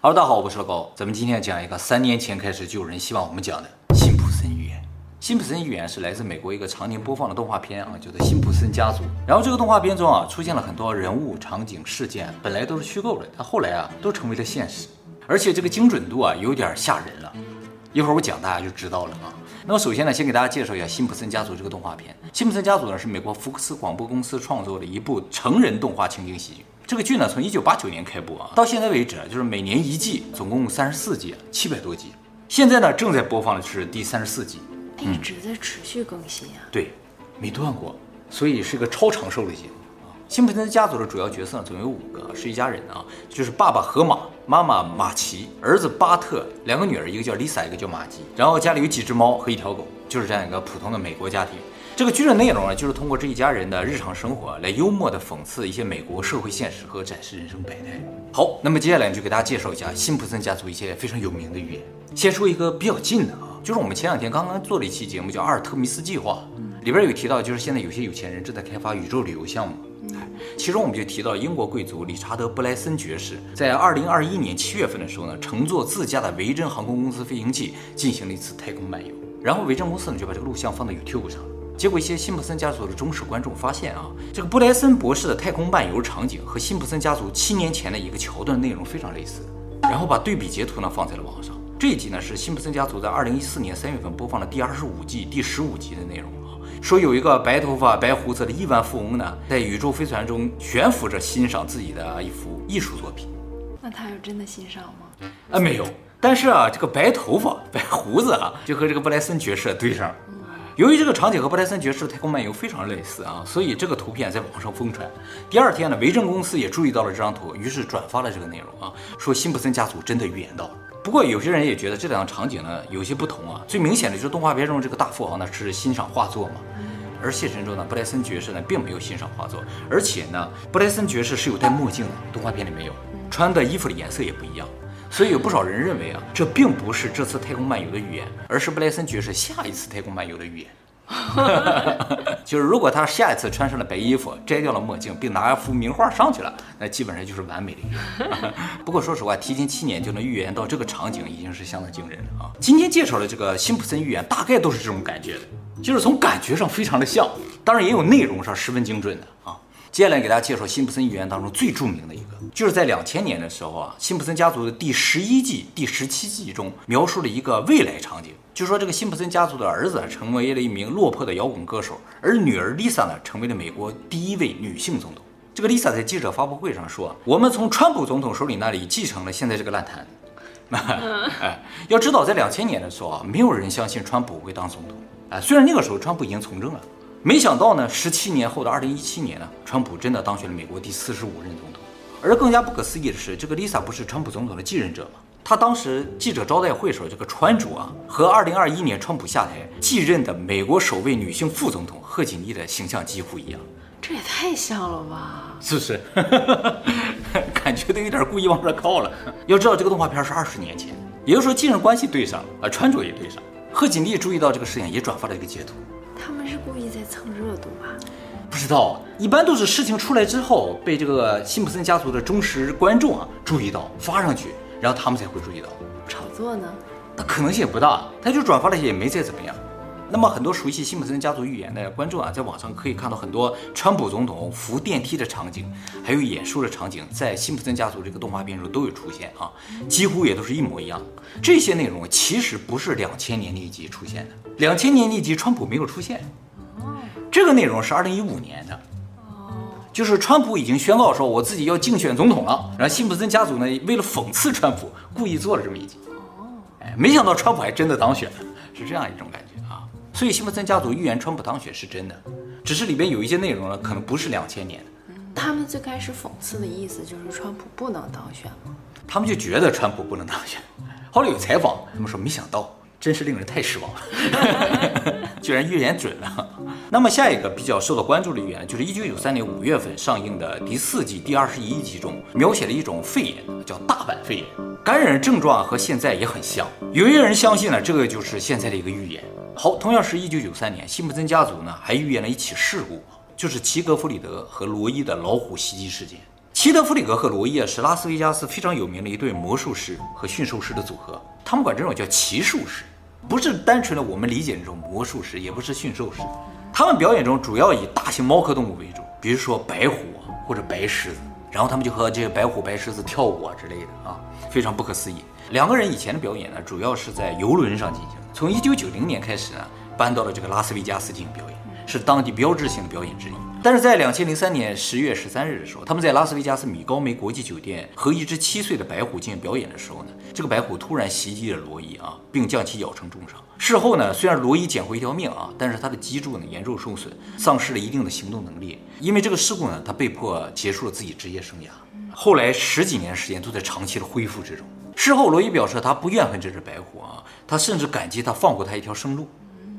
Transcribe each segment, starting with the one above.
Hello，大家好，我是老高。咱们今天讲一个三年前开始就有人希望我们讲的《辛普森寓言》。《辛普森寓言》是来自美国一个常年播放的动画片啊，叫做《辛普森家族》。然后这个动画片中啊，出现了很多人物、场景、事件，本来都是虚构的，但后来啊，都成为了现实。而且这个精准度啊，有点吓人了。一会儿我讲，大家就知道了啊。那么首先呢，先给大家介绍一下《辛普森家族》这个动画片。《辛普森家族》呢，是美国福克斯广播公司创作的一部成人动画情景喜剧。这个剧呢，从一九八九年开播啊，到现在为止啊就是每年一季，总共三十四季，七百多集。现在呢，正在播放的是第三十四季，一直在持续更新啊。对，没断过，所以是个超长寿的节目啊。辛普森家族的主要角色呢，总有五个，是一家人啊，就是爸爸河马、妈妈马奇、儿子巴特，两个女儿，一个叫 Lisa，，一个叫马吉，然后家里有几只猫和一条狗，就是这样一个普通的美国家庭。这个剧的内容呢，就是通过这一家人的日常生活来幽默地讽刺一些美国社会现实和展示人生百态。好，那么接下来就给大家介绍一下辛普森家族一些非常有名的寓言。先说一个比较近的啊，就是我们前两天刚刚做了一期节目，叫《阿尔特弥斯计划》，里边有提到，就是现在有些有钱人正在开发宇宙旅游项目。其中我们就提到英国贵族理查德·布莱森爵士，在二零二一年七月份的时候呢，乘坐自家的维珍航空公司飞行器进行了一次太空漫游，然后维珍公司呢就把这个录像放到 YouTube 上。结果一些辛普森家族的忠实观众发现啊，这个布莱森博士的太空漫游场景和辛普森家族七年前的一个桥段内容非常类似，然后把对比截图呢放在了网上。这一集呢是辛普森家族在二零一四年三月份播放的第二十五季第十五集的内容啊，说有一个白头发白胡子的亿万富翁呢，在宇宙飞船中悬浮着欣赏自己的一幅艺术作品。那他有真的欣赏吗？啊，没有。但是啊，这个白头发白胡子啊，就和这个布莱森爵士对上。由于这个场景和布莱森爵士的太空漫游非常类似啊，所以这个图片在网上疯传。第二天呢，维珍公司也注意到了这张图，于是转发了这个内容啊，说辛普森家族真的预言到了。不过有些人也觉得这两个场景呢有些不同啊。最明显的就是动画片中这个大富豪呢是欣赏画作嘛，而现实中呢布莱森爵士呢并没有欣赏画作，而且呢布莱森爵士是有戴墨镜的，动画片里没有，穿的衣服的颜色也不一样。所以有不少人认为啊，这并不是这次太空漫游的预言，而是布莱森爵士下一次太空漫游的预言。就是如果他下一次穿上了白衣服，摘掉了墨镜，并拿一幅名画上去了，那基本上就是完美的预言。不过说实话，提前七年就能预言到这个场景，已经是相当惊人了啊！今天介绍的这个辛普森预言，大概都是这种感觉的，就是从感觉上非常的像，当然也有内容上十分精准的啊。接下来给大家介绍辛普森寓言当中最著名的一个，就是在两千年的时候啊，辛普森家族的第十一季第十七季中描述了一个未来场景，就说这个辛普森家族的儿子成为了一名落魄的摇滚歌手，而女儿丽莎呢成为了美国第一位女性总统。这个丽莎在记者发布会上说：“我们从川普总统手里那里继承了现在这个烂摊。”哎，要知道在两千年的时候啊，没有人相信川普会当总统。哎，虽然那个时候川普已经从政了。没想到呢，十七年后的二零一七年呢，川普真的当选了美国第四十五任总统。而更加不可思议的是，这个 Lisa 不是川普总统的继任者吗？她当时记者招待会时候，这个川主啊，和二零二一年川普下台继任的美国首位女性副总统贺锦丽的形象几乎一样。这也太像了吧？是不是？感觉都有点故意往这靠了。要知道，这个动画片是二十年前，也就是说继任关系对上了，啊，川主也对上。贺锦丽注意到这个事情，也转发了一个截图。蹭热度吧？不知道，一般都是事情出来之后，被这个辛普森家族的忠实观众啊注意到，发上去，然后他们才会注意到。炒作呢？那可能性也不大，他就转发了也没再怎么样。那么很多熟悉辛普森家族预言的观众啊，在网上可以看到很多川普总统扶电梯的场景，还有演说的场景，在辛普森家族这个动画片中都有出现啊，几乎也都是一模一样。这些内容其实不是两千年那一集出现的，两千年那一集川普没有出现，这个内容是二零一五年的，就是川普已经宣告说我自己要竞选总统了，然后辛普森家族呢为了讽刺川普，故意做了这么一集，哎，没想到川普还真的当选了，是这样一种感觉啊。所以辛普森家族预言川普当选是真的，只是里边有一些内容呢，可能不是两千年的。他们最开始讽刺的意思就是川普不能当选吗？他们就觉得川普不能当选。后来有采访，他们说没想到，真是令人太失望了，居然预言准了。那么下一个比较受到关注的预言，就是一九九三年五月份上映的第四季第二十一集中，描写了一种肺炎，叫大阪肺炎，感染症状和现在也很像。有一些人相信呢，这个就是现在的一个预言。好，同样是一九九三年，辛普森家族呢还预言了一起事故，就是齐格弗里德和罗伊的老虎袭击事件。齐德弗里格和罗伊啊是拉斯维加斯非常有名的一对魔术师和驯兽师的组合，他们管这种叫奇术师，不是单纯的我们理解那种魔术师，也不是驯兽师。他们表演中主要以大型猫科动物为主，比如说白虎或者白狮子，然后他们就和这些白虎、白狮子跳舞啊之类的啊，非常不可思议。两个人以前的表演呢，主要是在游轮上进行。从一九九零年开始呢，搬到了这个拉斯维加斯进行表演，是当地标志性的表演之一。但是在两千零三年十月十三日的时候，他们在拉斯维加斯米高梅国际酒店和一只七岁的白虎进行表演的时候呢，这个白虎突然袭击了罗伊啊，并将其咬成重伤。事后呢，虽然罗伊捡回一条命啊，但是他的脊柱呢严重受损，丧失了一定的行动能力。因为这个事故呢，他被迫结束了自己职业生涯。后来十几年时间都在长期的恢复之中。事后，罗伊表示他不怨恨这只白虎啊，他甚至感激他放过他一条生路。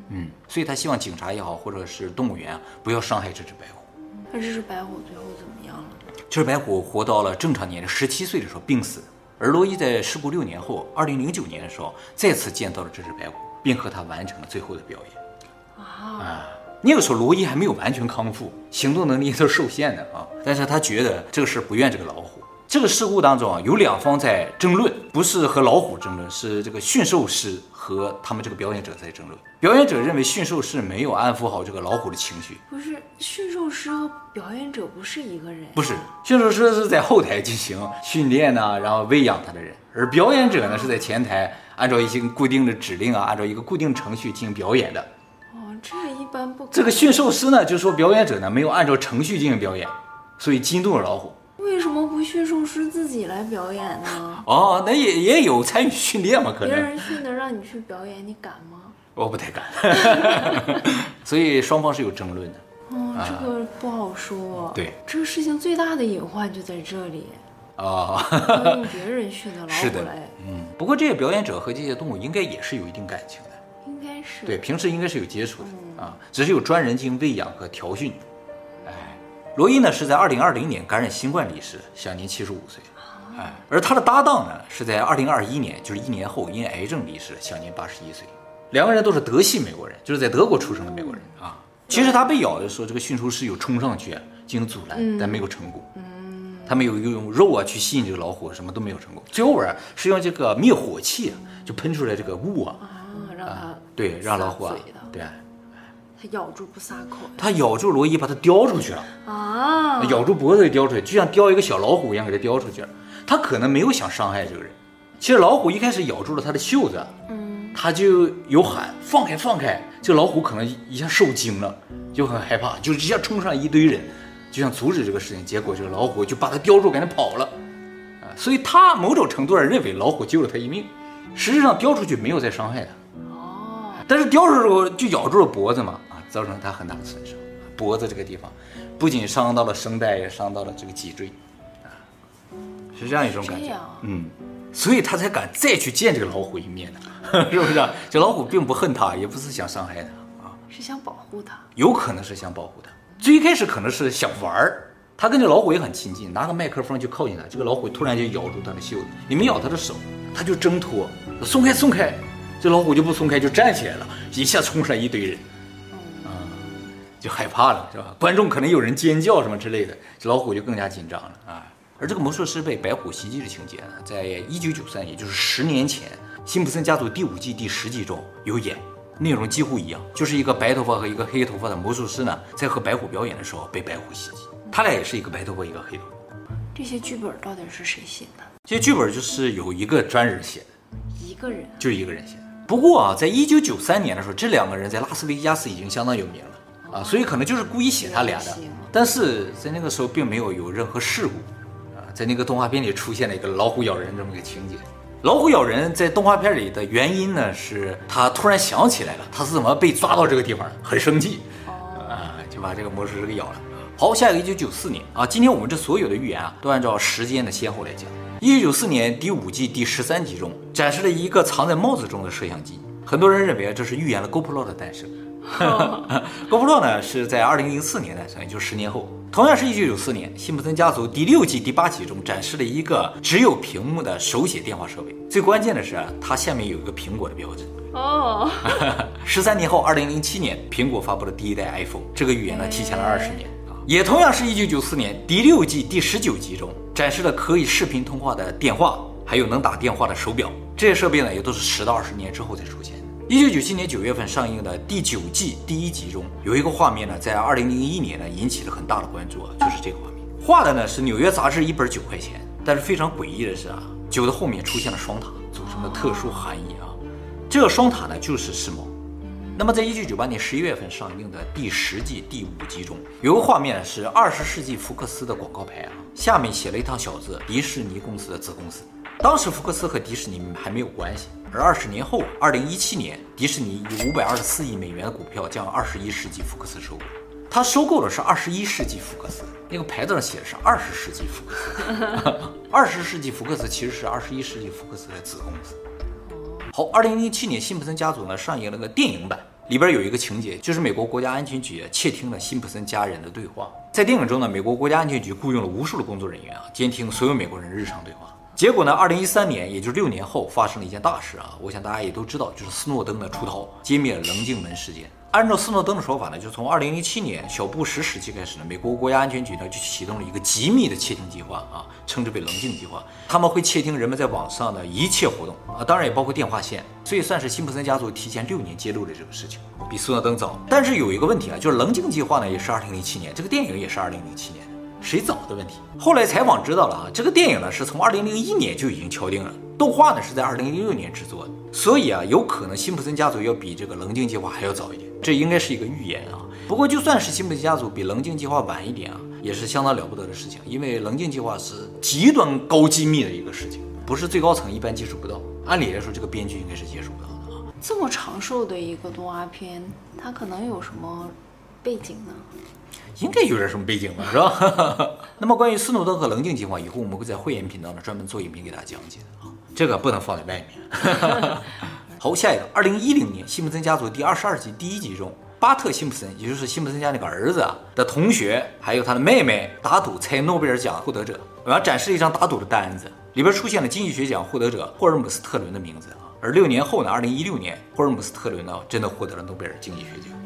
嗯，所以他希望警察也好，或者是动物园啊，不要伤害这只白虎。那这只白虎最后怎么样了？这只白虎活到了正常年龄，十七岁的时候病死。而罗伊在事故六年后，二零零九年的时候，再次见到了这只白虎，并和它完成了最后的表演。啊，那个时候罗伊还没有完全康复，行动能力都是受限的啊，但是他觉得这个事不怨这个老虎。这个事故当中啊，有两方在争论，不是和老虎争论，是这个驯兽师和他们这个表演者在争论。表演者认为驯兽师没有安抚好这个老虎的情绪。不是，驯兽师和表演者不是一个人。不是，驯兽师是在后台进行训练呢，然后喂养他的人，而表演者呢是在前台按照一些固定的指令啊，按照一个固定程序进行表演的。哦，这一般不。这个驯兽师呢，就说表演者呢没有按照程序进行表演，所以激怒了老虎。为什么不驯兽师自己来表演呢？哦，那也也有参与训练嘛？可能别人训的让你去表演，你敢吗？我不太敢。所以双方是有争论的。哦，这个不好说。啊、对，这个事情最大的隐患就在这里。啊、哦，用别人训的老虎来。是的。嗯，不过这些表演者和这些动物应该也是有一定感情的。应该是。对，平时应该是有接触的、嗯、啊，只是有专人进行喂养和调训。罗伊呢是在二零二零年感染新冠离世，享年七十五岁。哎，而他的搭档呢是在二零二一年，就是一年后因癌症离世，享年八十一岁。两个人都是德系美国人，就是在德国出生的美国人啊。其实他被咬的时候，这个驯兽师有冲上去进行阻拦，但没有成功。嗯，他没有用肉啊去吸引这个老虎，什么都没有成功。最后边是用这个灭火器啊，就喷出来这个雾啊，啊，让它对让老虎啊，对。他咬住不撒口，他咬住罗伊，把他叼出去了啊！咬住脖子给叼出去，就像叼一个小老虎一样，给它叼出去了。他可能没有想伤害这个人。其实老虎一开始咬住了他的袖子，嗯，他就有喊放开放开。这个老虎可能一下受惊了，就很害怕，就直接冲上一堆人，就想阻止这个事情。结果这个老虎就把他叼住，赶紧跑了。啊，所以他某种程度上认为老虎救了他一命。实际上叼出去没有再伤害他。哦，但是叼出去之后就咬住了脖子嘛。啊造成了他很大的损伤，脖子这个地方不仅伤到了声带，也伤到了这个脊椎，啊，是这样一种感觉，嗯，所以他才敢再去见这个老虎一面呢，是不是？这老虎并不恨他，也不是想伤害他啊，是想保护他，有可能是想保护他。最一开始可能是想玩儿，他跟这老虎也很亲近，拿个麦克风就靠近他，这个老虎突然就咬住他的袖子，你没咬他的手，他就挣脱，松开松开，这老虎就不松开，就站起来了，一下冲上一堆人。就害怕了，是吧？观众可能有人尖叫什么之类的，这老虎就更加紧张了啊。而这个魔术师被白虎袭击的情节呢，在一九九三，也就是十年前，辛普森家族第五季第十集中有演内容几乎一样，就是一个白头发和一个黑头发的魔术师呢，在和白虎表演的时候被白虎袭击。他俩也是一个白头发，一个黑头发。这些剧本到底是谁写的？这些剧本就是有一个专人写的，一个人，就一个人写的。不过啊，在一九九三年的时候，这两个人在拉斯维加斯已经相当有名了啊，所以可能就是故意写他俩的。但是在那个时候并没有有任何事故啊，在那个动画片里出现了一个老虎咬人这么个情节。老虎咬人在动画片里的原因呢，是他突然想起来了，他是怎么被抓到这个地方的，很生气啊，就把这个魔术师给咬了。好，下一个一九九四年啊，今天我们这所有的预言啊，都按照时间的先后来讲。一九九四年第五季第十三集中展示了一个藏在帽子中的摄像机，很多人认为这是预言了 GoPro 的诞生。GoPro 呢是在二零零四年诞生，也就是十年后。同样是一九九四年，《辛普森家族》第六季第八集中展示了一个只有屏幕的手写电话设备。最关键的是，它下面有一个苹果的标志。哦。十三年后，二零零七年，苹果发布了第一代 iPhone，这个预言呢提前了二十年啊。也同样是一九九四年第六季第十九集中展示了可以视频通话的电话，还有能打电话的手表。这些设备呢，也都是十到二十年之后才出现的。一九九七年九月份上映的第九季第一集中有一个画面呢，在二零零一年呢引起了很大的关注啊，就是这个画面，画的呢是纽约杂志一本九块钱，但是非常诡异的是啊，九的后面出现了双塔，组成的特殊含义啊。这个双塔呢就是时髦。那么，在一九九八年十一月份上映的第十季第五集中，有个画面是二十世纪福克斯的广告牌啊，下面写了一行小字：迪士尼公司的子公司。当时福克斯和迪士尼还没有关系，而二十年后，二零一七年，迪士尼以五百二十四亿美元的股票将二十一世纪福克斯收购。他收购的是二十一世纪福克斯，那个牌子上写的是二十世纪福克斯。二十世纪福克斯其实是二十一世纪福克斯的子公司。好，二零零七年，辛普森家族呢上映了个电影版，里边有一个情节，就是美国国家安全局窃听了辛普森家人的对话。在电影中呢，美国国家安全局雇佣了无数的工作人员啊，监听所有美国人日常对话。结果呢，二零一三年，也就是六年后，发生了一件大事啊！我想大家也都知道，就是斯诺登的出逃，揭灭了棱镜门事件。按照斯诺登的说法呢，就从二零零七年小布什时期开始呢，美国国家安全局呢就启动了一个机密的窃听计划啊，称之为棱镜计划。他们会窃听人们在网上的一切活动啊，当然也包括电话线。所以算是辛普森家族提前六年揭露了这个事情，比斯诺登早。但是有一个问题啊，就是棱镜计划呢也是二零零七年，这个电影也是二零零七年。谁早的问题？后来采访知道了啊，这个电影呢是从二零零一年就已经敲定了，动画呢是在二零零六年制作的，所以啊，有可能辛普森家族要比这个棱镜计划还要早一点，这应该是一个预言啊。不过就算是辛普森家族比棱镜计划晚一点啊，也是相当了不得的事情，因为棱镜计划是极端高机密的一个事情，不是最高层一般接触不到。按理来说，这个编剧应该是接触不到的啊。这么长寿的一个动画片，它可能有什么背景呢？应该有点什么背景吧，是吧？那么关于斯诺登和棱镜计划，以后我们会在慧眼频道呢专门做影片给大家讲解啊，这个不能放在外面。好，下一个，二零一零年，辛普森家族第二十二集第一集中，巴特辛普森，也就是辛普森家那个儿子啊的同学，还有他的妹妹打赌猜诺贝尔奖获得者，我要展示一张打赌的单子，里边出现了经济学奖获得者霍尔姆斯特伦的名字啊，而六年后呢，二零一六年，霍尔姆斯特伦呢真的获得了诺贝尔经济学奖。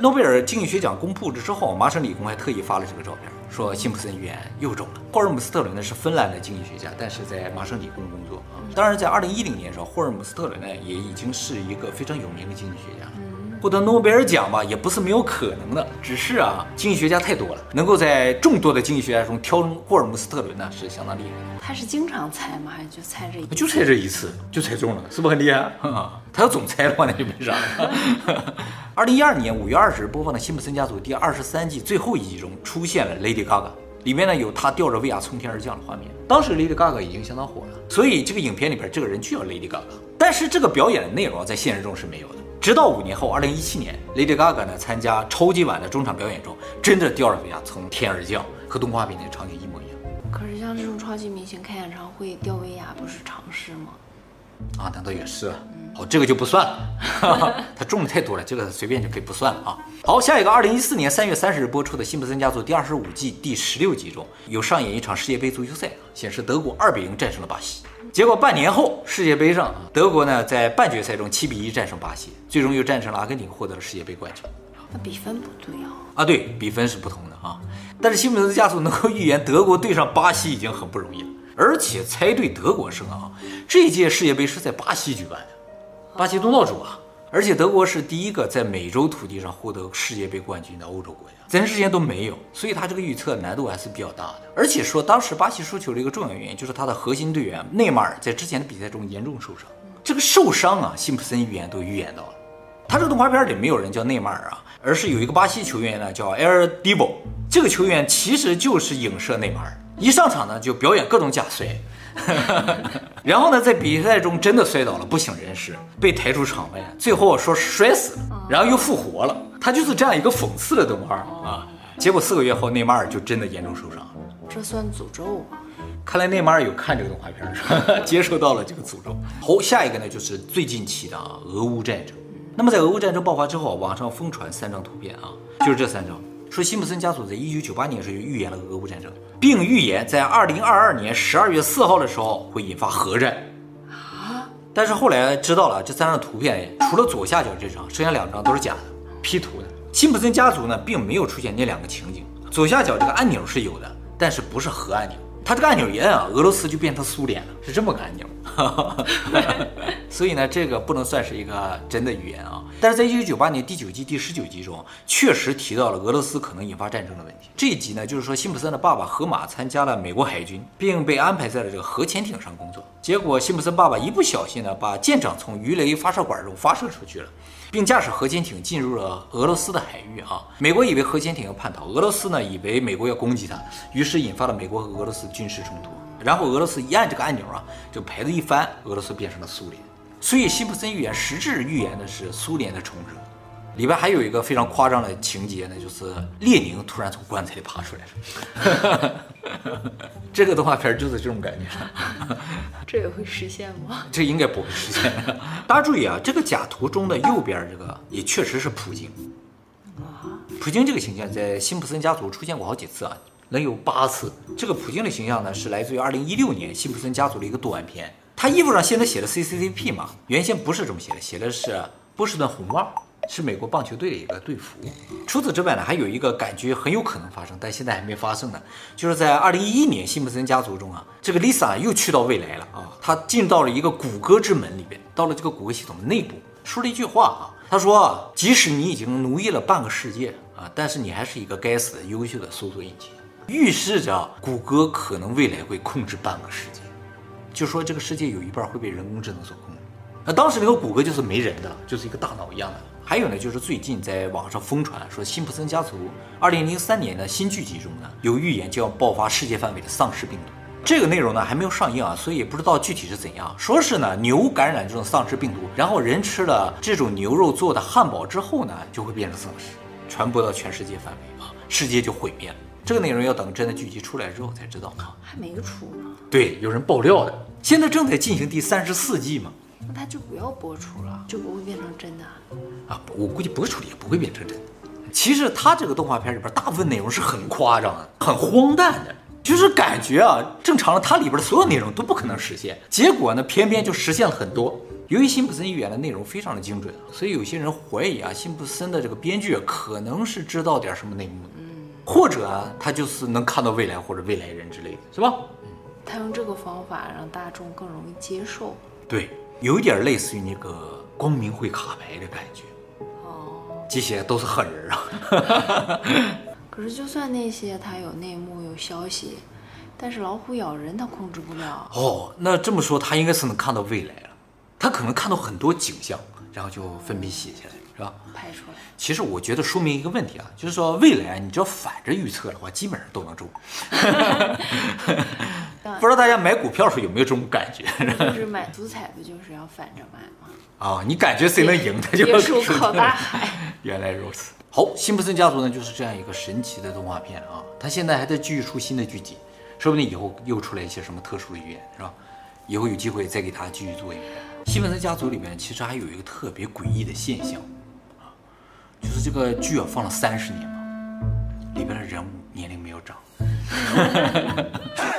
诺贝尔经济学奖公布之后，麻省理工还特意发了这个照片，说辛普森预言又中了。霍尔姆斯特伦呢是芬兰的经济学家，但是在麻省理工工作啊。当然，在二零一零年的时候，霍尔姆斯特伦呢也已经是一个非常有名的经济学家了。获得诺贝尔奖吧，也不是没有可能的，只是啊，经济学家太多了，能够在众多的经济学家中挑中霍尔姆斯特伦呢，是相当厉害的。他是经常猜吗？还是就猜这一次？就猜这一次，就猜中了，是不是很厉害？他要总猜的话，那就没啥了。二零一二年五月二十日播放的《辛普森家族》第二十三季最后一集中，出现了 Lady Gaga，里面呢有他吊着威亚从天而降的画面。当时 Lady Gaga 已经相当火了，所以这个影片里边这个人就叫 Lady Gaga。但是这个表演的内容在现实中是没有的。直到五年后，二零一七年，Lady Gaga 呢参加超级碗的中场表演中，真的吊着威亚从天而降，和动画片那个场景一模一样。可是像这种超级明星开演唱会吊威亚不是常事吗？啊，难道也是？好，这个就不算了，他中的太多了，这个随便就可以不算了啊。好，下一个，二零一四年三月三十日播出的《辛普森家族》第二十五季第十六集中有上演一场世界杯足球赛，显示德国二比零战胜了巴西。结果半年后，世界杯上，德国呢在半决赛中七比一战胜巴西，最终又战胜了阿根廷，获得了世界杯冠军。那比分不对啊？啊，对，比分是不同的啊。但是西蒙斯家族能够预言德国对上巴西已经很不容易了，而且猜对德国胜啊！这届世界杯是在巴西举办的，巴西东道主啊而且德国是第一个在美洲土地上获得世界杯冠军的欧洲国家，全世界都没有，所以他这个预测难度还是比较大的。而且说当时巴西输球的一个重要原因就是他的核心队员内马尔在之前的比赛中严重受伤。这个受伤啊，辛普森预言都预言到了。他这个动画片里没有人叫内马尔啊，而是有一个巴西球员呢叫埃尔迪博，这个球员其实就是影射内马尔，一上场呢就表演各种假摔。然后呢，在比赛中真的摔倒了，不省人事，被抬出场外。最后说摔死了，然后又复活了。他就是这样一个讽刺的动画啊。结果四个月后，内马尔就真的严重受伤了。这算诅咒吗？看来内马尔有看这个动画片，是吧？接受到了这个诅咒。好，下一个呢，就是最近期的啊，俄乌战争。那么在俄乌战争爆发之后，网上疯传三张图片啊，就是这三张。说辛普森家族在一九九八年时就预言了俄乌战争，并预言在二零二二年十二月四号的时候会引发核战。啊！但是后来知道了，这三张图片除了左下角这张，剩下两张都是假的，P 图的。辛普森家族呢，并没有出现那两个情景。左下角这个按钮是有的，但是不是核按钮。他这个按钮一摁啊，俄罗斯就变成苏联了，是这么个按钮。所以呢，这个不能算是一个真的预言啊。但是在一九九八年第九季第十九集中，确实提到了俄罗斯可能引发战争的问题。这一集呢，就是说辛普森的爸爸河马参加了美国海军，并被安排在了这个核潜艇上工作。结果辛普森爸爸一不小心呢，把舰长从鱼雷发射管中发射出去了，并驾驶核潜艇进入了俄罗斯的海域啊。美国以为核潜艇要叛逃，俄罗斯呢以为美国要攻击它，于是引发了美国和俄罗斯军事冲突。然后俄罗斯一按这个按钮啊，这牌子一翻，俄罗斯变成了苏联。所以辛普森预言实质预言的是苏联的重生，里边还有一个非常夸张的情节呢，就是列宁突然从棺材里爬出来了。这个动画片就是这种感觉。这也会实现吗？这应该不会实现。大家注意啊，这个假图中的右边这个也确实是普京。啊，普京这个形象在辛普森家族出现过好几次啊，能有八次。这个普京的形象呢，是来自于二零一六年辛普森家族的一个动画片。他衣服上现在写的 CCCP 嘛，原先不是这么写的，写的是波士顿红袜，是美国棒球队的一个队服。除此之外呢，还有一个感觉很有可能发生，但现在还没发生呢，就是在二零一一年辛普森家族中啊，这个 Lisa 又去到未来了啊，她进到了一个谷歌之门里边，到了这个谷歌系统的内部，说了一句话啊，他说啊，即使你已经奴役了半个世界啊，但是你还是一个该死的优秀的搜索引擎，预示着谷歌可能未来会控制半个世界。就说这个世界有一半会被人工智能所控制，那当时那个谷歌就是没人的，就是一个大脑一样的。还有呢，就是最近在网上疯传说辛普森家族二零零三年的新剧集中呢，有预言就要爆发世界范围的丧尸病毒。这个内容呢还没有上映啊，所以也不知道具体是怎样。说是呢牛感染这种丧尸病毒，然后人吃了这种牛肉做的汉堡之后呢，就会变成丧尸，传播到全世界范围啊，世界就毁灭了。这个内容要等真的剧集出来之后才知道啊，还没出呢。对，有人爆料的，现在正在进行第三十四季嘛。那他就不要播出了，就不会变成真的啊？我估计播出也不会变成真的。其实他这个动画片里边大部分内容是很夸张的，很荒诞的，就是感觉啊，正常的它里边的所有内容都不可能实现，结果呢，偏偏就实现了很多。由于辛普森预言的内容非常的精准，所以有些人怀疑啊，辛普森的这个编剧可能是知道点什么内幕的。或者啊，他就是能看到未来或者未来人之类的，是吧？嗯，他用这个方法让大众更容易接受。对，有一点类似于那个光明会卡牌的感觉。哦，这些都是狠人啊。可是就算那些他有内幕有消息，但是老虎咬人他控制不了。哦，那这么说他应该是能看到未来了，他可能看到很多景象，然后就分别写下来。是吧？拍出来。其实我觉得说明一个问题啊，就是说未来你只要反着预测的话，基本上都能中。不知道大家买股票的时候有没有这种感觉？就是买足彩不就是要反着买吗？啊，你感觉谁能赢，他就别墅靠大海。原来如此。好，辛普森家族呢就是这样一个神奇的动画片啊，它现在还在继续出新的剧集，说不定以后又出来一些什么特殊的预言，是吧？以后有机会再给大家继续做一遍。辛普森家族里面其实还有一个特别诡异的现象。就是这个剧啊，放了三十年嘛，里边的人物年龄没有长。